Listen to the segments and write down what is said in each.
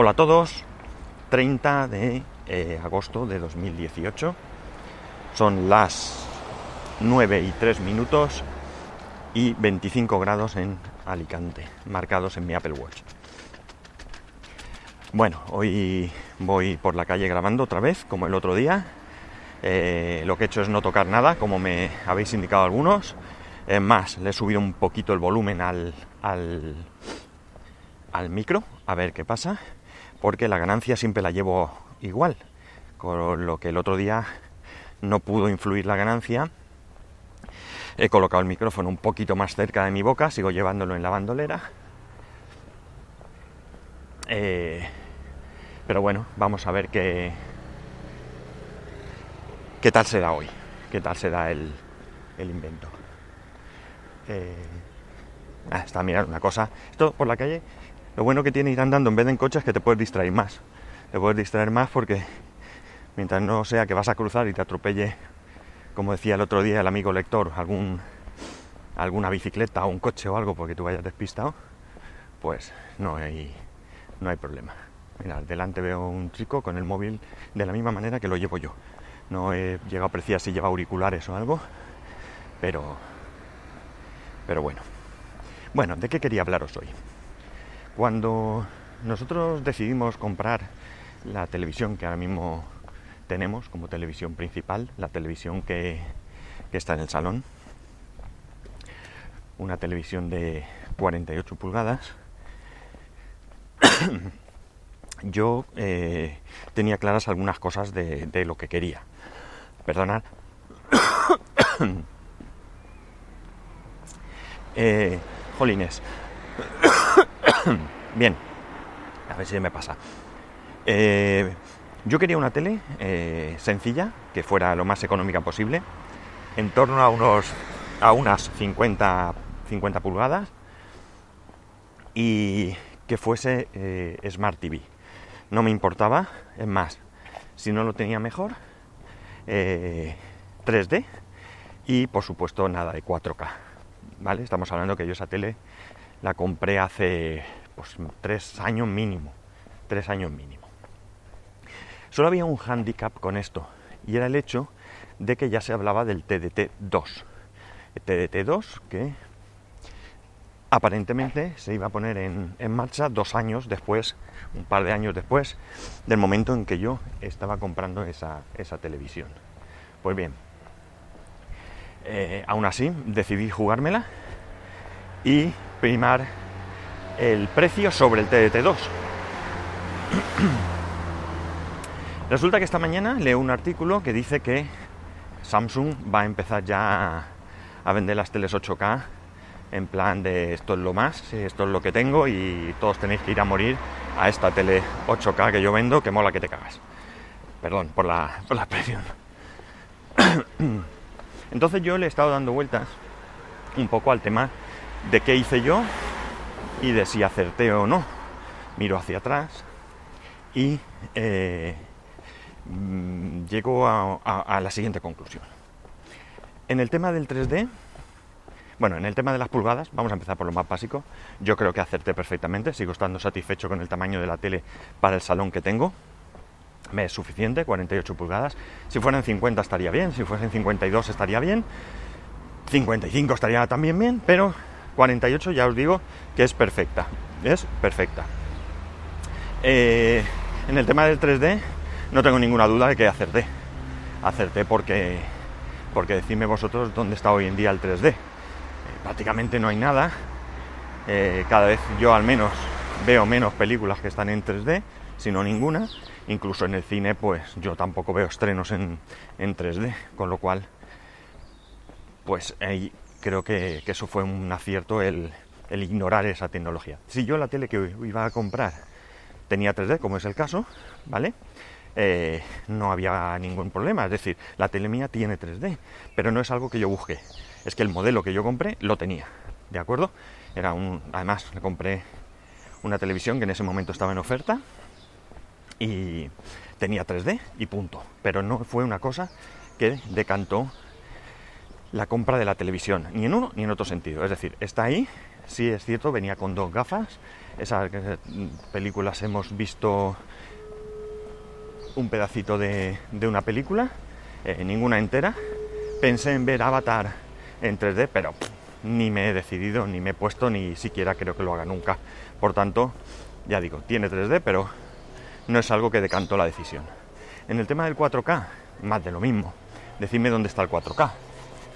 Hola a todos, 30 de eh, agosto de 2018. Son las 9 y 3 minutos y 25 grados en Alicante, marcados en mi Apple Watch. Bueno, hoy voy por la calle grabando otra vez, como el otro día. Eh, lo que he hecho es no tocar nada, como me habéis indicado algunos. Es más, le he subido un poquito el volumen al, al, al micro, a ver qué pasa porque la ganancia siempre la llevo igual, con lo que el otro día no pudo influir la ganancia. He colocado el micrófono un poquito más cerca de mi boca, sigo llevándolo en la bandolera. Eh, pero bueno, vamos a ver qué, qué tal será hoy, qué tal será el, el invento. Eh, ah, está mirando una cosa. Esto por la calle lo bueno que tiene ir andando en vez de en coche es que te puedes distraer más. Te puedes distraer más porque mientras no sea que vas a cruzar y te atropelle, como decía el otro día el amigo lector, algún, alguna bicicleta o un coche o algo porque tú vayas despistado, pues no hay, no hay problema. Mira, delante veo un chico con el móvil de la misma manera que lo llevo yo. No he llegado a apreciar si lleva auriculares o algo, pero, pero bueno. Bueno, ¿de qué quería hablaros hoy? Cuando nosotros decidimos comprar la televisión que ahora mismo tenemos como televisión principal, la televisión que, está en el salón, una televisión de 48 pulgadas, yo eh, tenía claras algunas cosas de, lo que quería. Perdonad. eh, jolines. Bien, a ver si me pasa. Eh, yo quería una tele eh, sencilla, que fuera lo más económica posible, en torno a unos a unas 50, 50 pulgadas y que fuese eh, Smart TV. No me importaba, es más, si no lo tenía mejor, 3D y por supuesto nada de 4K. ¿Vale? Estamos hablando que yo esa tele la compré hace pues, tres años mínimo. Tres años mínimo. Solo había un handicap con esto, y era el hecho de que ya se hablaba del TDT2. El TDT2 que aparentemente se iba a poner en, marcha dos años después, un par de años después, del momento en que yo estaba comprando esa, televisión. Pues bien, eh, aún así decidí jugármela y primar el precio sobre el TDT2. Resulta que esta mañana leo un artículo que dice que Samsung va a empezar ya a vender las teles 8K en plan de esto es lo más, esto es lo que tengo y todos tenéis que ir a morir a esta tele 8K que yo vendo que mola que te cagas. Perdón por la, por la expresión. Entonces yo le he estado dando vueltas un poco al tema de qué hice yo y de si acerté o no. Miro hacia atrás y eh, mm, llego a, la siguiente conclusión. En el tema del 3D, bueno, en el tema de las pulgadas, vamos a empezar por lo más básico. Yo creo que acerté perfectamente, sigo estando satisfecho con el tamaño de la tele para el salón que tengo. Me es suficiente, 48 pulgadas. Si fueran 50 estaría bien, si fuesen 52 estaría bien, 55 estaría también bien, pero 48 ya os digo que es perfecta. Es perfecta. Eh, en el tema del 3D no tengo ninguna duda de que acerté. Acerté porque, porque decidme vosotros dónde está hoy en día el 3D. Eh, prácticamente no hay nada. Eh, cada vez yo al menos veo menos películas que están en 3D, sino ninguna. Incluso en el cine, pues yo tampoco veo estrenos en, en 3D, con lo cual, pues creo que, eso fue un acierto el, ignorar esa tecnología. Si yo la tele que iba a comprar tenía 3D, como es el caso, ¿vale? Eh, no había ningún problema. Es decir, la tele mía tiene 3D, pero no es algo que yo busqué. Es que el modelo que yo compré lo tenía, ¿de acuerdo? Era un, además, le compré una televisión que en ese momento estaba en oferta y tenía 3D y punto. Pero no fue una cosa que decantó la compra de la televisión, ni en uno ni en otro sentido. Es decir, está ahí, sí es cierto, venía con dos gafas. Esas películas hemos visto un pedacito de, una película, eh, ninguna entera. Pensé en ver Avatar en 3D, pero ni me he decidido, ni me he puesto, ni siquiera creo que lo haga nunca. Por tanto, ya digo, tiene 3D, pero no es algo que decantó la decisión. En el tema del 4K, más de lo mismo. Decidme dónde está el 4K.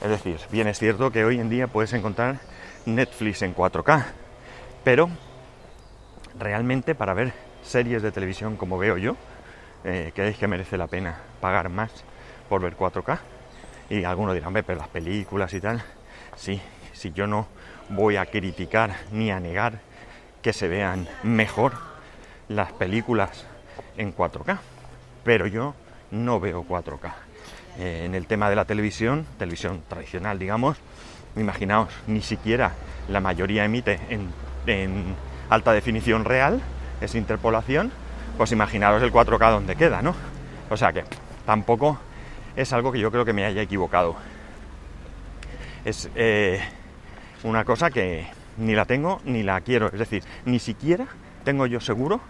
Es decir, bien es cierto que hoy en día puedes encontrar Netflix en 4K, pero realmente para ver series de televisión como veo yo, eh, ¿creéis que merece la pena pagar más por ver 4K? Y algunos dirán, pero las películas y tal, sí, si yo no voy a criticar ni a negar que se vean mejor las películas en 4K, pero yo no veo 4K. Eh, en el tema de la televisión, televisión tradicional, digamos, imaginaos, ni siquiera la mayoría emite en, alta definición real, es interpolación, pues imaginaros el 4K donde queda, ¿no? O sea que tampoco es algo que yo creo que me haya equivocado. Es eh, una cosa que ni la tengo ni la quiero, es decir, ni siquiera tengo yo seguro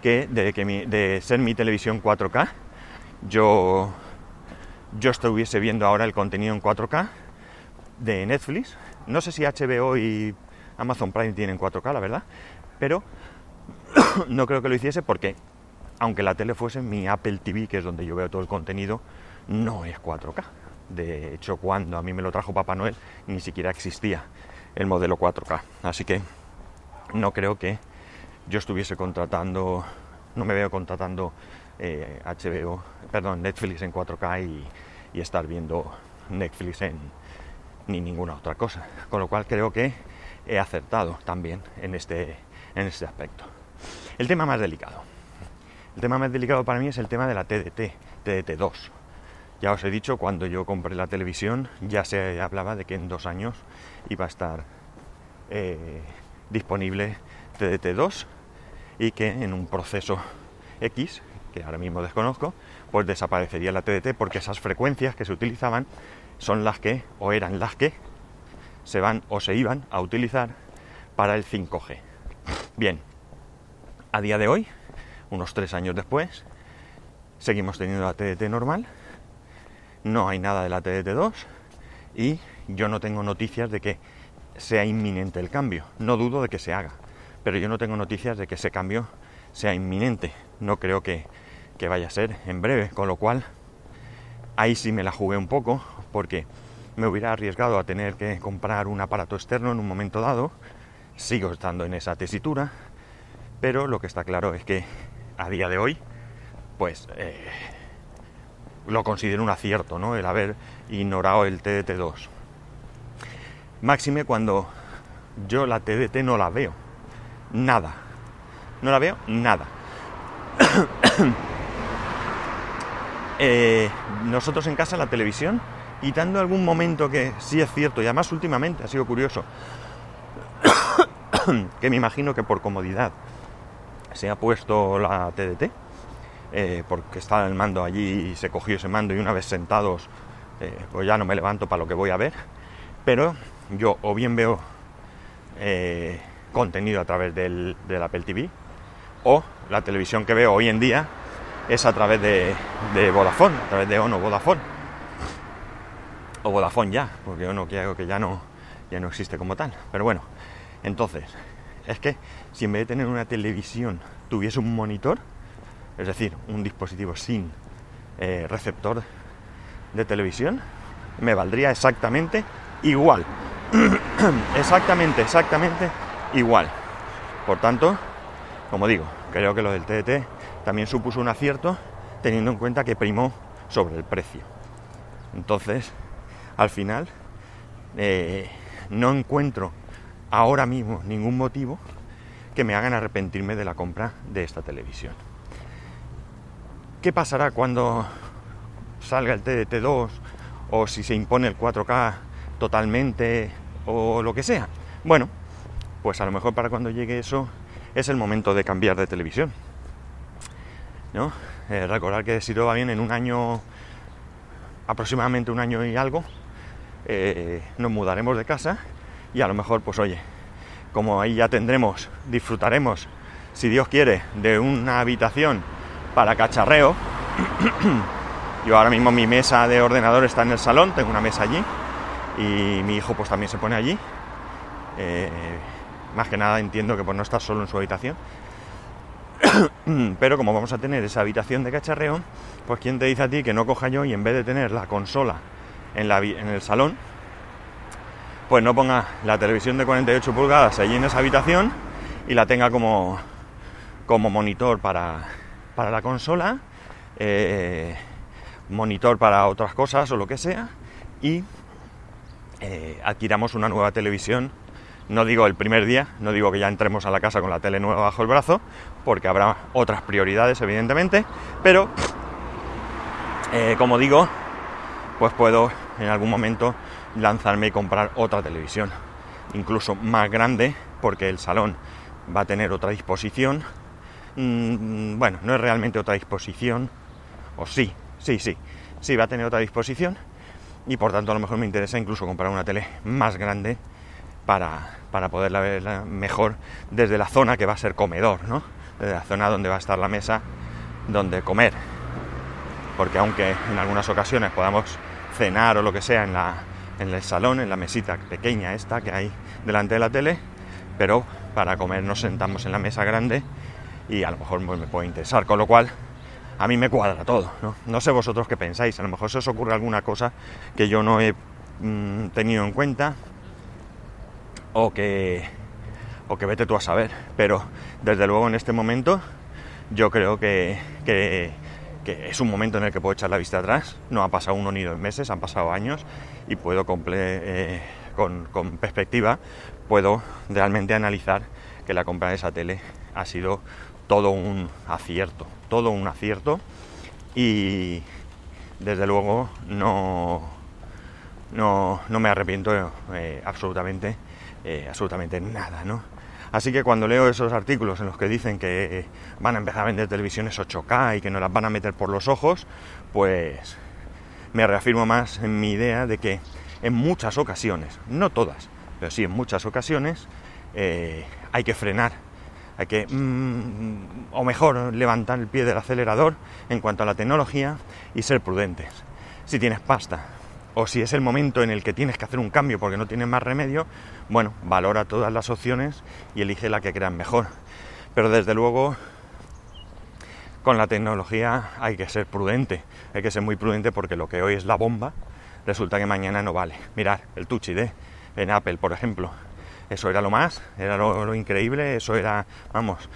que de, que de ser mi televisión 4K, yo yo estuviese viendo ahora el contenido en 4K de Netflix. No sé si HBO y Amazon Prime tienen 4K, la verdad, pero no creo que lo hiciese porque, aunque la tele fuese mi Apple TV, que es donde yo veo todo el contenido, no es 4K. De hecho, cuando a mí me lo trajo Papá Noel, ni siquiera existía el modelo 4K. Así que no creo que yo estuviese contratando, no me veo contratando HBO, eh, perdón, Netflix en 4K y, estar viendo Netflix en ni ninguna otra cosa. Con lo cual creo que he acertado también en este, en este aspecto. El tema más delicado. El tema más delicado para mí es el tema de la TDT, TDT2. Ya os he dicho, cuando yo compré la televisión ya se hablaba de que en dos años iba a estar eh, disponible TDT2 y que en un proceso X, que ahora mismo desconozco, pues desaparecería la TDT porque esas frecuencias que se utilizaban son las que, o eran las que, se van o se iban a utilizar para el 5G. Bien, a día de hoy, unos tres años después, seguimos teniendo la TDT normal, no hay nada de la TDT2 y yo no tengo noticias de que sea inminente el cambio. No dudo de que se haga, pero yo no tengo noticias de que ese cambio sea inminente. No creo que, vaya a ser en breve, con lo cual ahí sí me la jugué un poco, porque me hubiera arriesgado a tener que comprar un aparato externo en un momento dado. Sigo estando en esa tesitura, pero lo que está claro es que a día de hoy, pues eh, lo considero un acierto, ¿no? El haber ignorado el TDT2. Máxime cuando yo la TDT no la veo. Nada. No la veo nada. Eh, nosotros en casa, la televisión, quitando algún momento que sí es cierto, y además últimamente ha sido curioso, que me imagino que por comodidad se ha puesto la TDT, eh, porque estaba el mando allí y se cogió ese mando y una vez sentados, eh, pues ya no me levanto para lo que voy a ver, pero yo o bien veo contenido a través del, Apple TV, o la televisión que veo hoy en día es a través de, Vodafone, a través de Ono Vodafone. O Vodafone ya, porque Ono creo que ya no, ya no existe como tal. Pero bueno, entonces, es que si en vez de tener una televisión tuviese un monitor, es decir, un dispositivo sin eh, receptor de televisión, me valdría exactamente igual. exactamente, exactamente igual. Por tanto, como digo, creo que lo del TDT también supuso un acierto teniendo en cuenta que primó sobre el precio. Entonces, al final, eh, no encuentro ahora mismo ningún motivo que me hagan arrepentirme de la compra de esta televisión. ¿Qué pasará cuando salga el TDT2 o si se impone el 4K totalmente o lo que sea? Bueno, pues a lo mejor para cuando llegue eso es el momento de cambiar de televisión. ¿no? Eh, recordar que si todo va bien en un año, aproximadamente un año y algo, eh, nos mudaremos de casa y a lo mejor, pues oye, como ahí ya tendremos, disfrutaremos, si Dios quiere, de una habitación para cacharreo. Yo ahora mismo mi mesa de ordenador está en el salón, tengo una mesa allí y mi hijo pues también se pone allí. Eh, más que nada entiendo que pues no está solo en su habitación. Pero como vamos a tener esa habitación de cacharreo, pues quién te dice a ti que no coja yo y en vez de tener la consola en, la, en el salón, pues no ponga la televisión de 48 pulgadas allí en esa habitación y la tenga como, como monitor para, para la consola, eh, monitor para otras cosas o lo que sea, y eh, adquiramos una nueva televisión. No digo el primer día, no digo que ya entremos a la casa con la tele nueva bajo el brazo, porque habrá otras prioridades, evidentemente, pero eh, como digo, pues puedo en algún momento lanzarme y comprar otra televisión, incluso más grande, porque el salón va a tener otra disposición. Mm, bueno, no es realmente otra disposición, o sí, sí, sí, sí va a tener otra disposición, y por tanto a lo mejor me interesa incluso comprar una tele más grande para, para poderla ver mejor desde la zona que va a ser comedor, ¿no? Desde la zona donde va a estar la mesa donde comer. Porque aunque en algunas ocasiones podamos cenar o lo que sea en, la, en el salón, en la mesita pequeña esta que hay delante de la tele, pero para comer nos sentamos en la mesa grande y a lo mejor pues, me puede interesar, con lo cual a mí me cuadra todo. ¿no? no sé vosotros qué pensáis, a lo mejor se os ocurre alguna cosa que yo no he mm, tenido en cuenta o que, o que vete tú a saber, pero desde luego en este momento yo creo que, que es un momento en el que puedo echar la vista atrás. No ha pasado uno ni dos meses, han pasado años y puedo eh, con, con, perspectiva, puedo realmente analizar que la compra de esa tele ha sido todo un acierto, todo un acierto y desde luego no, no, no me arrepiento eh, absolutamente, eh, absolutamente nada, ¿no? Así que cuando leo esos artículos en los que dicen que eh, van a empezar a vender televisiones 8K y que nos las van a meter por los ojos, pues me reafirmo más en mi idea de que en muchas ocasiones, no todas, pero sí en muchas ocasiones, eh, hay que frenar, hay que, mm, o mejor, levantar el pie del acelerador en cuanto a la tecnología y ser prudentes. Si tienes pasta, o si es el momento en el que tienes que hacer un cambio porque no tienes más remedio, bueno, valora todas las opciones y elige la que creas mejor. Pero desde luego, con la tecnología hay que ser prudente, hay que ser muy prudente porque lo que hoy es la bomba, resulta que mañana no vale. Mirad, el Touch ID en Apple, por ejemplo, eso era lo más, era lo, increíble, eso era, vamos,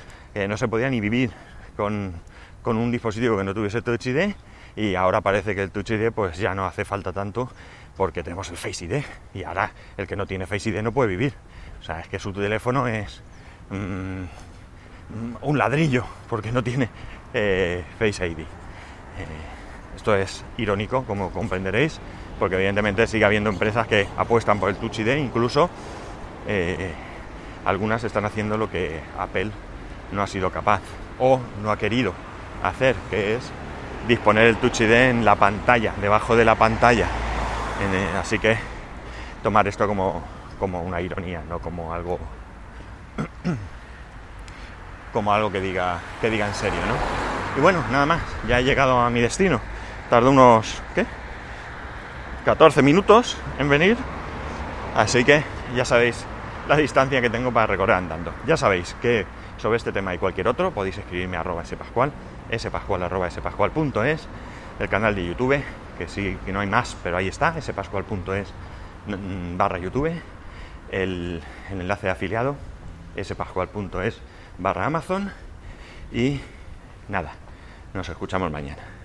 no se podía ni vivir con, con un dispositivo que no tuviese Touch ID y ahora parece que el Touch ID pues ya no hace falta tanto porque tenemos el Face ID y ahora el que no tiene Face ID no puede vivir. O sea, es que su teléfono es mm, un ladrillo porque no tiene eh, Face ID. Eh, esto es irónico, como comprenderéis, porque evidentemente sigue habiendo empresas que apuestan por el Touch ID, incluso eh, algunas están haciendo lo que Apple no ha sido capaz o no ha querido hacer, que es disponer el Touch ID en la pantalla, debajo de la pantalla. Eh, así que tomar esto como, como una ironía, no como algo como algo que diga que diga en serio, ¿no? Y bueno, nada más, ya he llegado a mi destino. Tardó unos ¿qué? 14 minutos en venir. Así que ya sabéis la distancia que tengo para recorrer andando. Ya sabéis que sobre este tema y cualquier otro podéis escribirme a arroba spascual el canal de YouTube, que sí, que no hay más, pero ahí está, spascual.es barra YouTube, el, el, enlace de afiliado, spascual.es barra Amazon, y nada, nos escuchamos mañana.